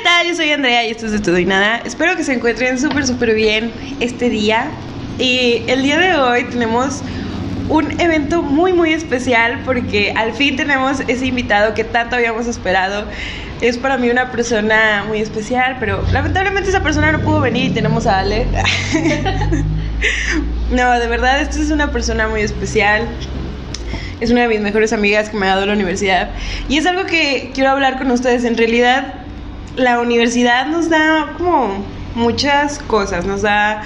¿qué tal? Yo soy Andrea y esto es de todo y nada. Espero que se encuentren súper, súper bien este día. Y el día de hoy tenemos un evento muy, muy especial porque al fin tenemos ese invitado que tanto habíamos esperado. Es para mí una persona muy especial, pero lamentablemente esa persona no pudo venir y tenemos a Ale. no, de verdad, esta es una persona muy especial es una de mis mejores amigas que me ha dado la universidad. Y es algo que quiero hablar con ustedes. En realidad, la universidad nos da como muchas cosas, nos da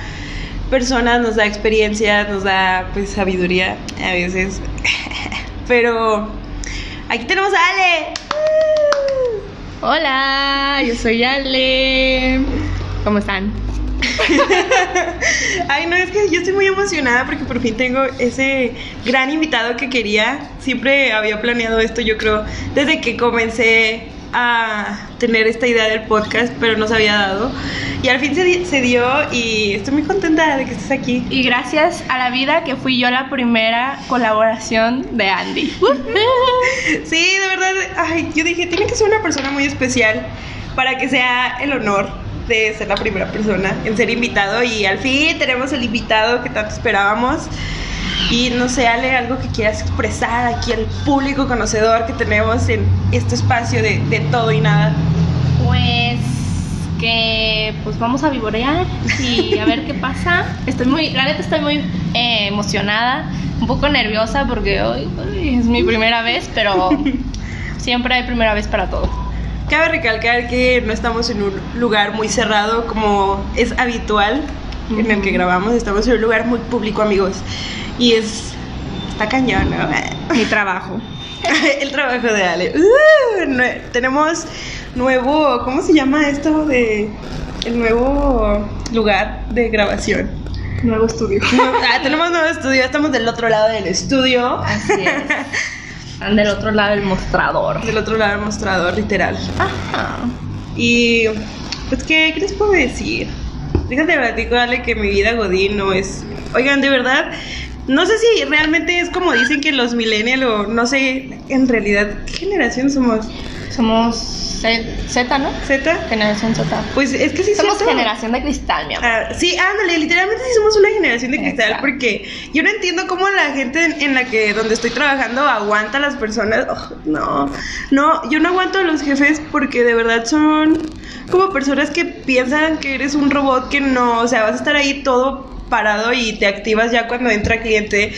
personas, nos da experiencias, nos da pues sabiduría a veces. Pero aquí tenemos a Ale. Hola, yo soy Ale. ¿Cómo están? Ay, no, es que yo estoy muy emocionada porque por fin tengo ese gran invitado que quería. Siempre había planeado esto, yo creo, desde que comencé a tener esta idea del podcast, pero no se había dado. Y al fin se, se, dio y estoy muy contenta de que estés aquí. Y gracias a la vida que fui yo la primera colaboración de Andy. sí, de verdad, ay, yo dije, tiene que ser una persona muy especial para que sea el honor de ser la primera persona en ser invitado y al fin tenemos el invitado que tanto esperábamos. Y no sé, Ale, algo que quieras expresar aquí al público conocedor que tenemos en este espacio de, de todo y nada. Pues que pues vamos a vivorear y a ver qué pasa. Estoy muy, la neta estoy muy eh, emocionada, un poco nerviosa porque hoy es mi primera vez, pero siempre hay primera vez para todo. Cabe recalcar que no estamos en un lugar muy cerrado como es habitual en el que grabamos, estamos en un lugar muy público, amigos. Y es. Está cañón, ¿no? Mi trabajo. el trabajo de Ale. Uh, tenemos nuevo. ¿Cómo se llama esto? de El nuevo lugar de grabación. Nuevo estudio. ah, tenemos nuevo estudio, estamos del otro lado del estudio. Así es. del otro lado del mostrador. Del otro lado del mostrador, literal. Ajá. Y. Pues, ¿qué, ¿qué les puedo decir? Fíjate, platico, Ale, que mi vida Godín no es. Oigan, de verdad, no sé si realmente es como dicen que los millennials o no sé, en realidad, ¿qué generación somos? Somos Z, ¿no? Z. Generación Z. Pues es que sí somos generación de cristal, mi amor. Ah, sí, ándale, literalmente sí somos una generación de cristal Exacto. porque yo no entiendo cómo la gente en, la que donde estoy trabajando aguanta a las personas. Oh, no, no, yo no aguanto a los jefes porque de verdad son como personas que piensan que eres un robot que no, o sea, vas a estar ahí todo parado y te activas ya cuando entra cliente.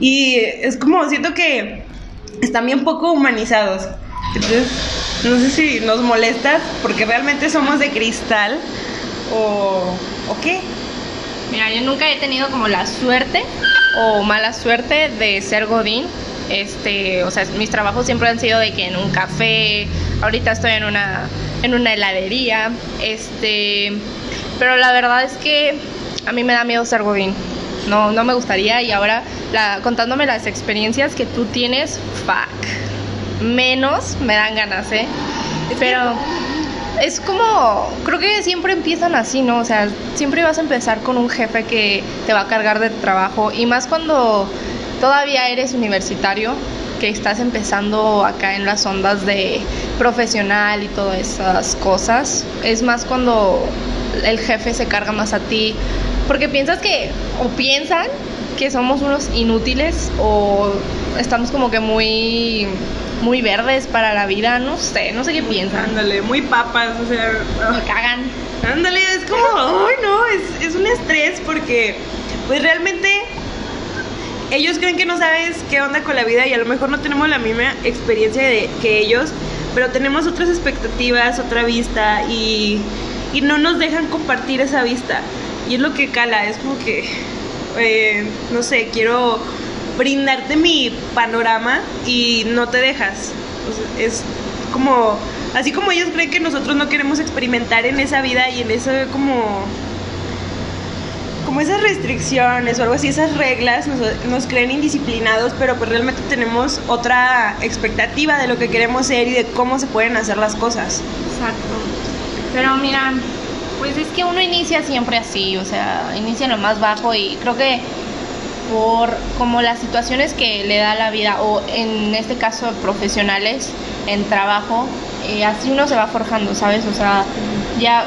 Y es como, siento que están bien poco humanizados. Entonces, no sé si nos molestas porque realmente somos de cristal o, qué. Mira, yo nunca he tenido como la suerte o mala suerte de ser Godín. Este, o sea, mis trabajos siempre han sido de que en un café, ahorita estoy en una en una heladería, este, pero la verdad es que a mí me da miedo ser godín. No, no me gustaría y ahora contándome las experiencias que tú tienes, fuck. Menos me dan ganas, ¿eh? Pero es como, creo que siempre empiezan así, ¿no? O sea, siempre vas a empezar con un jefe que te va a cargar de trabajo y más cuando todavía eres universitario, que estás empezando acá en las ondas de profesional y todas esas cosas. Es más cuando el jefe se carga más a ti, porque piensas que, o piensan que somos unos inútiles o estamos como que muy muy verdes para la vida, no sé, no sé qué piensan. Ándale, muy papas, o sea, me cagan. Ándale, es como, ay no, es, es un estrés porque pues realmente ellos creen que no sabes qué onda con la vida y a lo mejor no tenemos la misma experiencia de, que ellos, pero tenemos otras expectativas, otra vista y, y, no nos dejan compartir esa vista. Y es lo que cala, es como que, eh, no sé, quiero brindarte mi panorama y no te dejas. Es como, así como ellos creen que nosotros no queremos experimentar en esa vida y en eso como como esas restricciones o algo así, esas reglas nos, nos, creen indisciplinados, pero pues realmente tenemos otra expectativa de lo que queremos ser y de cómo se pueden hacer las cosas. Exacto. Pero mira, pues es que uno inicia siempre así, o sea, inicia en lo más bajo y creo que por como las situaciones que le da la vida o en este caso profesionales en trabajo eh, así uno se va forjando, ¿sabes? O sea, ya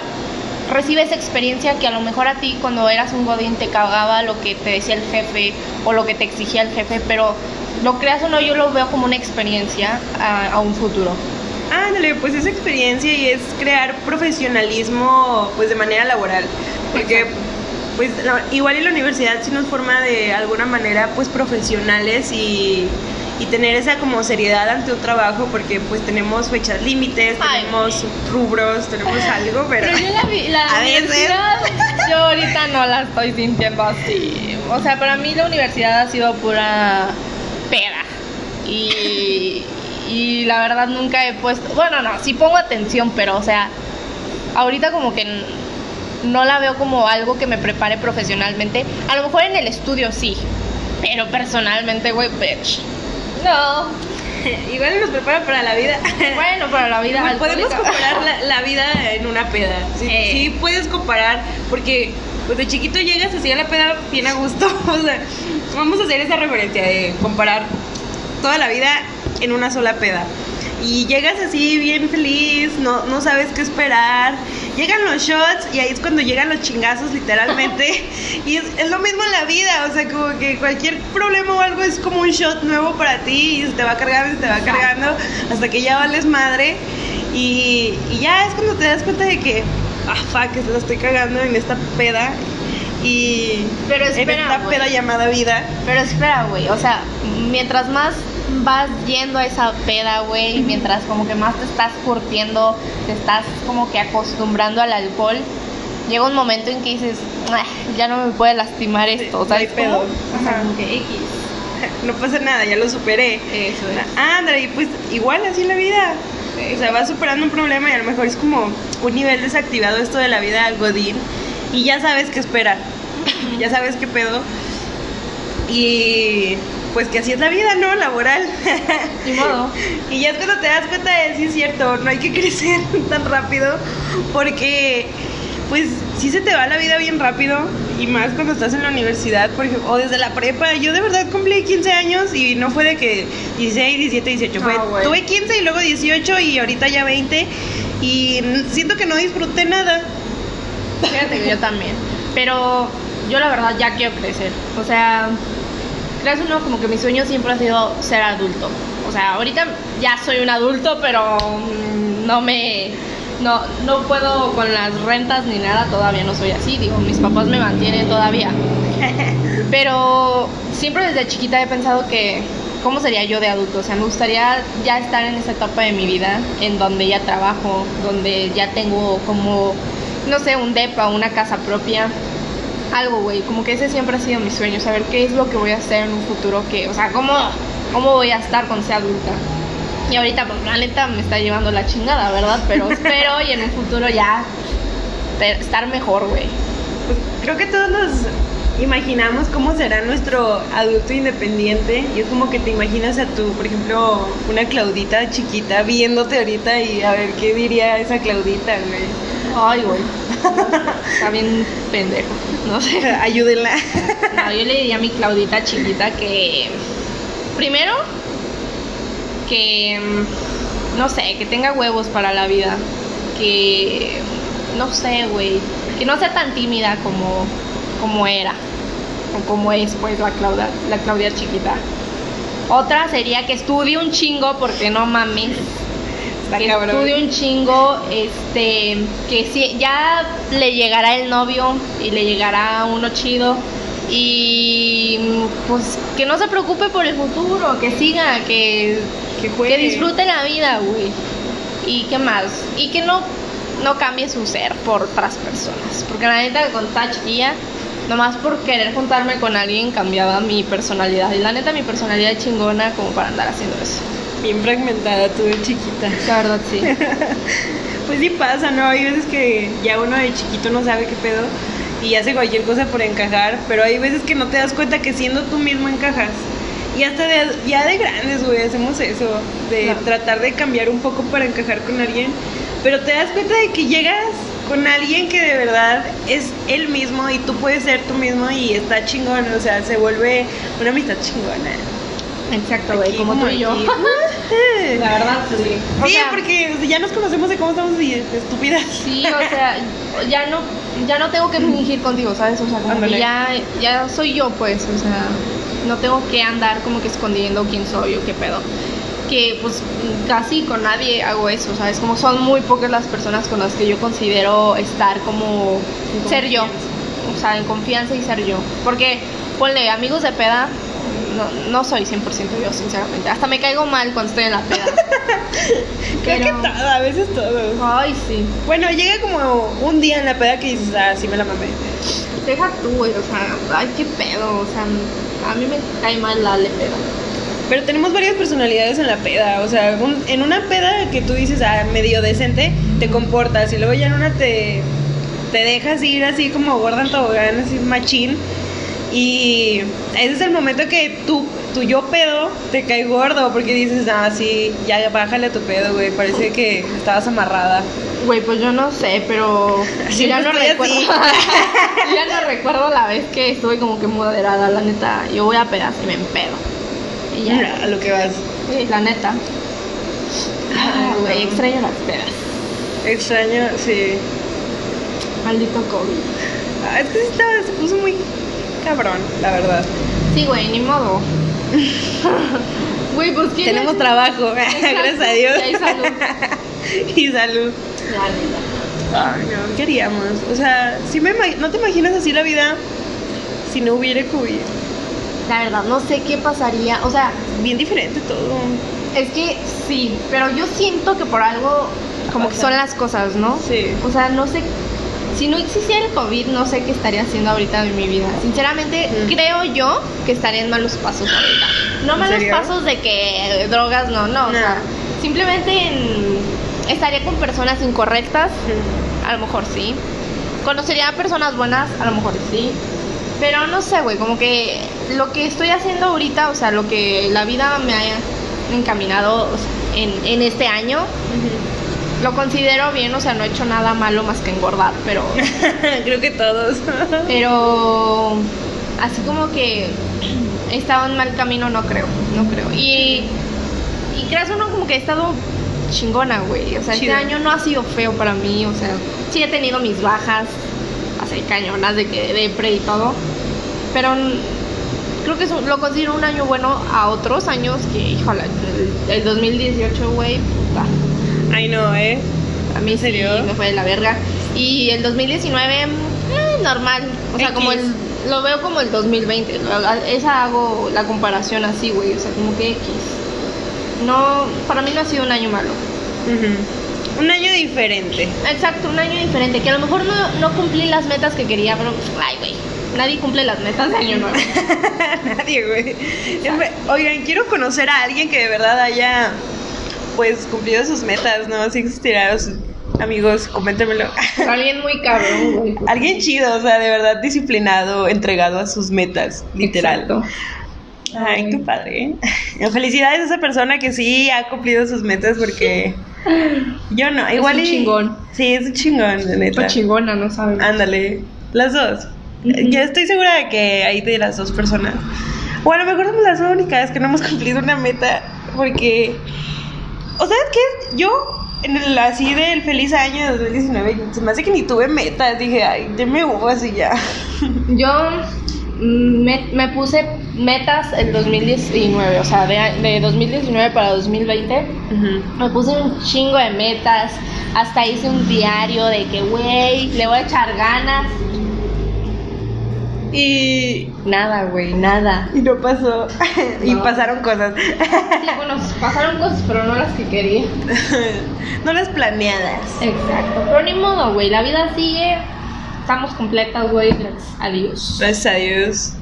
recibes experiencia que a lo mejor a ti cuando eras un godín te cagaba lo que te decía el jefe o lo que te exigía el jefe, pero lo creas o no, yo lo veo como una experiencia a, a un futuro. Ándale, pues es experiencia y es crear profesionalismo pues de manera laboral, porque pues la- igual en la universidad sí nos forma de alguna manera pues profesionales y, y tener esa como seriedad ante un trabajo porque pues tenemos fechas límites, Ay. tenemos rubros, tenemos algo, pero, Pero yo la, vi- la A veces. yo ahorita no la estoy sintiendo así. O sea, para mí la universidad ha sido pura peda. Y, y la verdad nunca he puesto, bueno, no, sí pongo atención, pero o sea, ahorita como que no la veo como algo que me prepare profesionalmente. A lo mejor en el estudio sí, pero personalmente, güey, bitch. No. igual nos prepara para la vida. Bueno, para la vida podemos comparar la, la vida en una peda. Sí, Eh. sí puedes comparar porque pues de chiquito llegas así a la peda bien a gusto. O sea, vamos a hacer esa referencia de comparar toda la vida en una sola peda. Y llegas así bien feliz, no, no sabes qué esperar. Llegan los shots y ahí es cuando llegan los chingazos literalmente. y es, es lo mismo en la vida, o sea, como que cualquier problema o algo es como un shot nuevo para ti y se te va cargando, se te va cargando hasta que ya vales madre. Y, y ya es cuando te das cuenta de que, ah, fuck, que se la estoy cagando en esta peda. Y Pero en espera, esta güey. peda llamada vida. Pero espera, güey, o sea, mientras más vas yendo a esa peda, güey, mientras como que más te estás curtiendo, te estás como que acostumbrando al alcohol, llega un momento en que dices, "Ah, ya no me puede lastimar esto, no ¿sabes hay pedo. O sea, como que X. No pasa nada, ya lo superé. Eso es. Ándale, y pues igual así la vida. O sea, vas superando un problema y a lo mejor es como un nivel desactivado esto de la vida Godín y ya sabes qué esperar. ya sabes qué pedo. Y pues que así es la vida, ¿no? Laboral. Ni modo. y ya es cuando te das cuenta de sí es cierto, no hay que crecer tan rápido porque pues sí se te va la vida bien rápido y más cuando estás en la universidad, por ejemplo, o desde la prepa. Yo de verdad cumplí 15 años y no fue de que 16, 17, 18, fue, tuve 15 y luego 18 y ahorita ya 20 y siento que no disfruté nada. Fíjate que yo también. Pero yo la verdad ya quiero crecer. O sea, creas uno como que mi sueño siempre ha sido ser adulto. O sea, ahorita ya soy un adulto, pero mm, no me no no puedo con las rentas ni nada, todavía no soy así, digo, mis papás me mantienen todavía. Pero siempre desde chiquita he pensado que cómo sería yo de adulto, o sea, me gustaría ya estar en esa etapa de mi vida en donde ya trabajo, donde ya tengo como no sé, un depa, una casa propia, algo, güey, como que ese siempre ha sido mi sueño, saber qué es lo que voy a hacer en un futuro, que, o sea, cómo, cómo voy a estar cuando sea adulta. Y ahorita, pues, la neta me está llevando la chingada, ¿verdad? Pero espero y en un futuro ya estar mejor, güey. Pues creo que todos nos imaginamos cómo será nuestro adulto independiente y es como que te imaginas a tu, por ejemplo, una Claudita chiquita viéndote ahorita y a ver qué diría esa Claudita, güey. Ay, güey. Está bien pendejo. No sé. Ayúdenla. No, yo le diría a mi Claudita chiquita que. Primero, que. No sé, que tenga huevos para la vida. Que. No sé, güey. Que no sea tan tímida como, como era. O como es, pues, la Claudia, la Claudia chiquita. Otra sería que estudie un chingo, porque no mames. Está que cabrón. estudie un chingo, este, que si ya le llegará el novio y le llegará uno chido y pues que no se preocupe por el futuro, que siga, que, Que juegue. que disfrute la vida, güey. Y qué más, y que no, no cambie su ser por otras personas, porque la neta cuando estaba chiquilla, nomás por querer juntarme con alguien cambiaba mi personalidad, y la neta mi personalidad es chingona como para andar haciendo eso. Bien fragmentada tú de chiquita. La verdad sí. Pues sí pasa, ¿no? Hay veces que ya uno de chiquito no sabe qué pedo y hace cualquier cosa por encajar, pero hay veces que no te das cuenta que siendo tú mismo encajas. Y hasta de, ya de grandes, güey, hacemos eso, de tratar de cambiar un poco para encajar con alguien, pero te das cuenta de que llegas con alguien que de verdad es él mismo y tú puedes ser tú mismo y está chingón, o sea, se vuelve una amistad chingona. Exacto, güey, como tú y yo. La verdad, sí. O sí, sea, porque ya nos conocemos de cómo estamos estúpidas. Sí, o sea, ya no, ya no tengo que fingir contigo, ¿sabes? O sea, como que ya, ya soy yo, pues, o sea, no tengo que andar como que escondiendo quién soy o qué pedo. Que pues casi con nadie hago eso, ¿sabes? Como son muy pocas las personas con las que yo considero estar como ser yo. O sea, en confianza y ser yo. Porque, ponle, amigos de peda, no, no soy 100% yo, sinceramente. Hasta me caigo mal cuando estoy en la peda. Creo que Pero- todo, a veces todo. Ay, sí. Bueno, llega como un día en la peda que dices, ah, sí me la mamé. Deja tú, güey, o sea, ay, qué pedo, o sea, a mí me cae mal la Ale pedo. Pero tenemos varias personalidades en la peda. O sea, un- en una peda que tú dices, ah, medio decente, te comportas. Y luego ya en una te, te dejas ir así como gorda en tobogán, así machín. Y ese es el momento que tu yo pedo te cae gordo porque dices, ah, sí, ya bájale a tu pedo, güey. Parece que estabas amarrada. Güey, pues yo no sé, pero yo ya no recuerdo. yo ya no recuerdo la vez que estuve como que moderada, la neta. Yo voy a pedas y me empedo. Y ya, A lo que vas. Sí, la neta. Ay, güey, no. extraño las pedas. Extraño, sí. Maldito COVID. Ah, es que sí estaba, se puso muy cabrón, la verdad. Sí, güey, ni modo. Güey, pues quién Tenemos es? trabajo, gracias a Dios. y salud. y salud. La neta. Ay, no, ¿qué haríamos? O sea, sí me ¿no te imaginas así la vida si no hubiera COVID? La verdad, no sé qué pasaría. O sea, Bien diferente todo. Es que sí, pero yo siento que por algo como que son las cosas, ¿no? Sí. O sea, no sé, si no existiera el COVID, no sé qué estaría haciendo ahorita en mi vida. Sinceramente, Mm. creo yo que estaría en malos pasos ahorita. No ¿En malos serio? pasos de que drogas, no, no. O No. sea, simplemente en- estaría con personas incorrectas, a lo mejor sí. Conocería a personas buenas, a lo mejor sí. Pero no sé, güey, como que lo que estoy haciendo ahorita, o sea, lo que la vida me haya encaminado o sea, en, en este año, lo considero bien, o sea, no he hecho nada malo más que engordar, pero, Creo que todos. pero así como que he estado en mal camino, no creo, no creo. Y, y creas uno como que he estado chingona, güey. O sea, Chido. este año no ha sido feo para mí, o sea, sí he tenido mis bajas, así cañonas de que depre y todo, pero creo que es un- lo considero un año bueno a otros años que, híjole, el, el 2018, güey, puta. Ay, no, ¿eh? A mí sí me fue de la verga. Y el 2019, eh, normal. O sea, X. como el. Lo veo como el 2020. lo- Esa hago la comparación así, güey. O sea, como que X. No, para mí no ha sido un año malo. Un año diferente. Exacto, un año diferente. Que a lo mejor no, no cumplí las metas que quería, pero. Ay, güey. Nadie cumple las metas de año nuevo. Nadie, güey. Oigan, quiero conocer a alguien que de verdad haya, pues, cumplido sus metas, ¿no? Si existirá, os- amigos, coméntemelo. Alguien muy cabrón, güey. Alguien chido, o sea, de verdad disciplinado, entregado a sus metas, literal. Exacto. Ay, qué padre. ¿eh? Felicidades a esa persona que sí ha cumplido sus metas porque yo no, igual un y- chingón. Sí, es un chingón, de neta. Está chingona, no. Ándale, las dos. Yo estoy segura de que hay de las dos personas. O a lo mejor somos las únicas que no hemos cumplido una meta porque... O sea, que yo en el así del feliz año 2019 se me hace que ni tuve metas. Dije, ay, deme uvas y ya. Yo mm, me, me puse metas el 2019, o sea, de, de 2019 para 2020. Me puse un chingo de metas. Hasta hice un diario de que, güey, le voy a echar ganas. Y, Nada, güey, nada. y no pasó. y pasaron cosas. Sí, bueno, pasaron cosas, pero no las que quería. no las planeadas. Exacto. Pero ni modo, güey, la vida sigue. Estamos completas, güey, gracias a Dios. Gracias a Dios.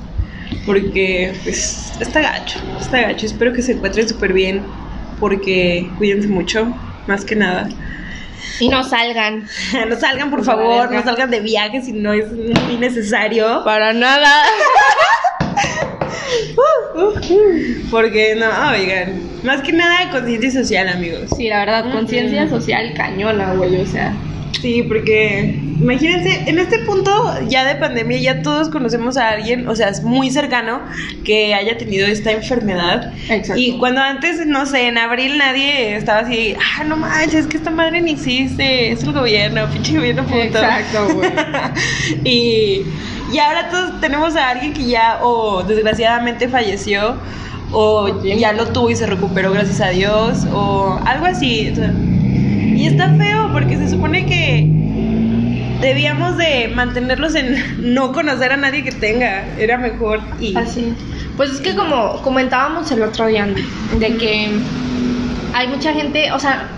Porque, pues, está gacho. Está gacho. Espero que se encuentren súper bien. Porque cuídense mucho. Más que nada. Y no salgan. No salgan, por favor. No salgan de viaje si no es muy necesario. Para nada. Porque, no, oigan. Más que nada, conciencia social, amigos. Sí, la verdad, conciencia social cañona, güey, o sea. Sí, porque imagínense, en este punto ya de pandemia ya todos conocemos a alguien, o sea, es muy cercano que haya tenido esta enfermedad. Exacto. Y cuando antes, no sé, en abril nadie estaba así, ah, no manches, es que esta madre ni existe, es el gobierno, pinche gobierno puto. Exacto, güey. y, y ahora todos tenemos a alguien que ya o desgraciadamente falleció o ya lo tuvo y se recuperó gracias a Dios o algo así. o sea, y está feo porque se supone que debíamos de mantenerlos en no conocer a nadie que tenga. Era mejor y Así. Pues es que como comentábamos el otro día, de que hay mucha gente, o sea,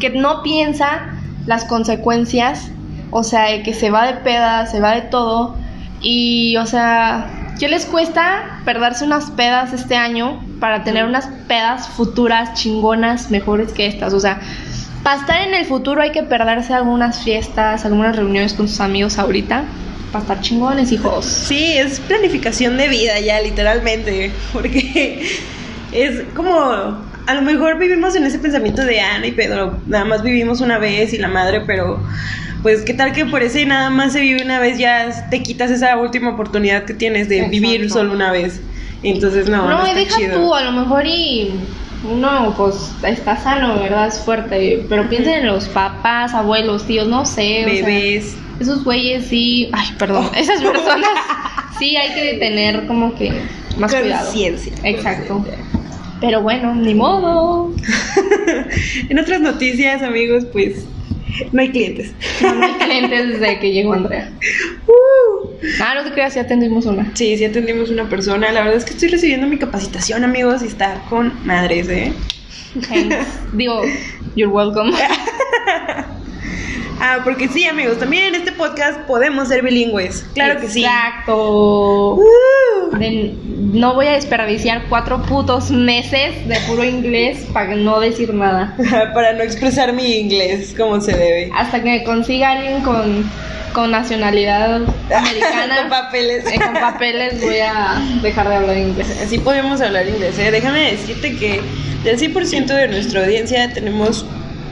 que no piensa las consecuencias, o sea, de que se va de pedas, se va de todo, y, o sea, ¿qué les cuesta perderse unas pedas este año para tener unas pedas futuras chingonas mejores que estas? O sea, para estar en el futuro hay que perderse algunas fiestas, algunas reuniones con sus amigos ahorita, para estar chingones, hijos. Sí, es planificación de vida ya, literalmente. Porque es como. A lo mejor vivimos en ese pensamiento de Ana y Pedro, nada más vivimos una vez y la madre, pero pues qué tal que por ese nada más se vive una vez ya te quitas esa última oportunidad que tienes de vivir solo una vez. Entonces no, no, No, está deja chido. tú, a lo mejor y uno pues está sano, ¿verdad? Es fuerte, pero piensen en los papás, abuelos, tíos, no sé, o sea, Bebés. esos güeyes sí, ay, perdón, Oh. esas personas sí hay que tener como que más cuidado. Conciencia. Exacto. Pero bueno, ni modo. en otras noticias, amigos, pues no hay clientes. No, no hay clientes desde que llegó Andrea. Uh. Ah, no te creas, ya atendimos una. Sí, sí atendimos una persona. La verdad es que estoy recibiendo mi capacitación, amigos, y está con madres, ¿eh? Thanks. Digo, you're welcome. Ah, porque sí, amigos, también en este podcast podemos ser bilingües. Claro que sí. Exacto. Uh. No voy a desperdiciar cuatro putos meses de puro inglés para no decir nada. Para no expresar mi inglés como se debe. Hasta que me consiga alguien con, con nacionalidad americana. Con papeles. eh, con papeles voy a dejar de hablar inglés. Así podemos hablar inglés, ¿eh? Déjame decirte que del 100% de nuestra audiencia tenemos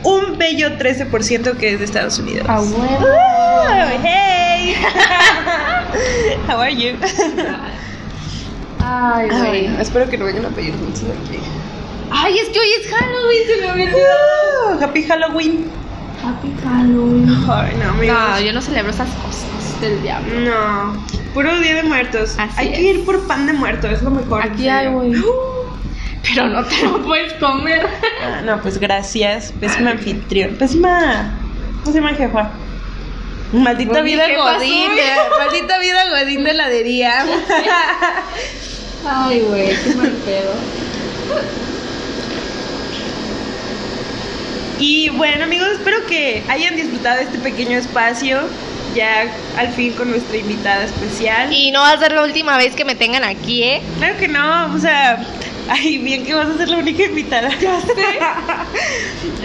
un bello 13% que es de Estados Unidos. A huevo. Uh, hey! How are you? Ay, Ah, güey. bueno, espero que no vayan a pedir dulces aquí. Ay, es que hoy es Halloween, se me olvidado. Uh, happy Halloween. Happy Halloween. Ay, no, amigos. No, yo no celebro esas cosas del diablo. No, puro día de muertos. Así hay es. que ir por pan de muerto, es lo mejor. Aquí hay, güey. Pero no te lo puedes comer. Ah, no, pues gracias. Pésima anfitrión. Pésima. ¿Cómo se llama jefa? Maldita Pues vida godín. eh, Maldita vida godín de heladería. Ay, güey, qué mal pedo. Y bueno, amigos, espero que hayan disfrutado este pequeño espacio. Ya al fin con nuestra invitada especial. Y no va a ser la última vez que me tengan aquí, ¿eh? Claro que no, o sea, ay, bien que vas a ser la única invitada. Ya sé.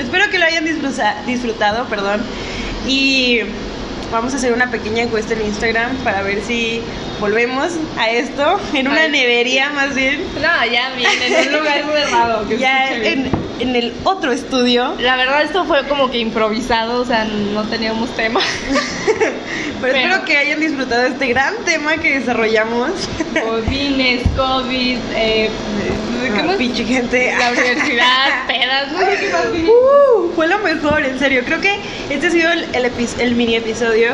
Espero que lo hayan disfruta- disfrutado, perdón. Y vamos a hacer una pequeña encuesta en Instagram para ver si volvemos a esto en una Ay. nevería más bien. No, ya bien, en un lugar cerrado. Ya en, en el otro estudio. La verdad esto fue como que improvisado, o sea, no teníamos tema. Pero, Pero- espero que hayan disfrutado este gran tema que desarrollamos. Codines, COVID, eh, ¿qué Ah, más? pinche gente. La universidad, pedas, no sé qué más. Uh, fue lo mejor, en serio. Creo que este ha sido el, el, epi- el mini episodio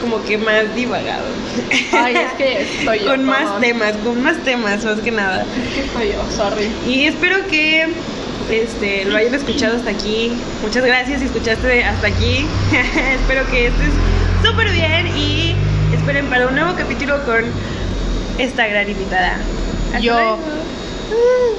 como que más divagado. Ay, es que estoy yo. con más temas, con más temas, más que nada. Es que estoy yo, sorry. Y espero que este, lo hayan escuchado hasta aquí. Muchas gracias si escuchaste hasta aquí. espero que estés súper bien y esperen para un nuevo capítulo con esta gran invitada. Hasta Yo. luego.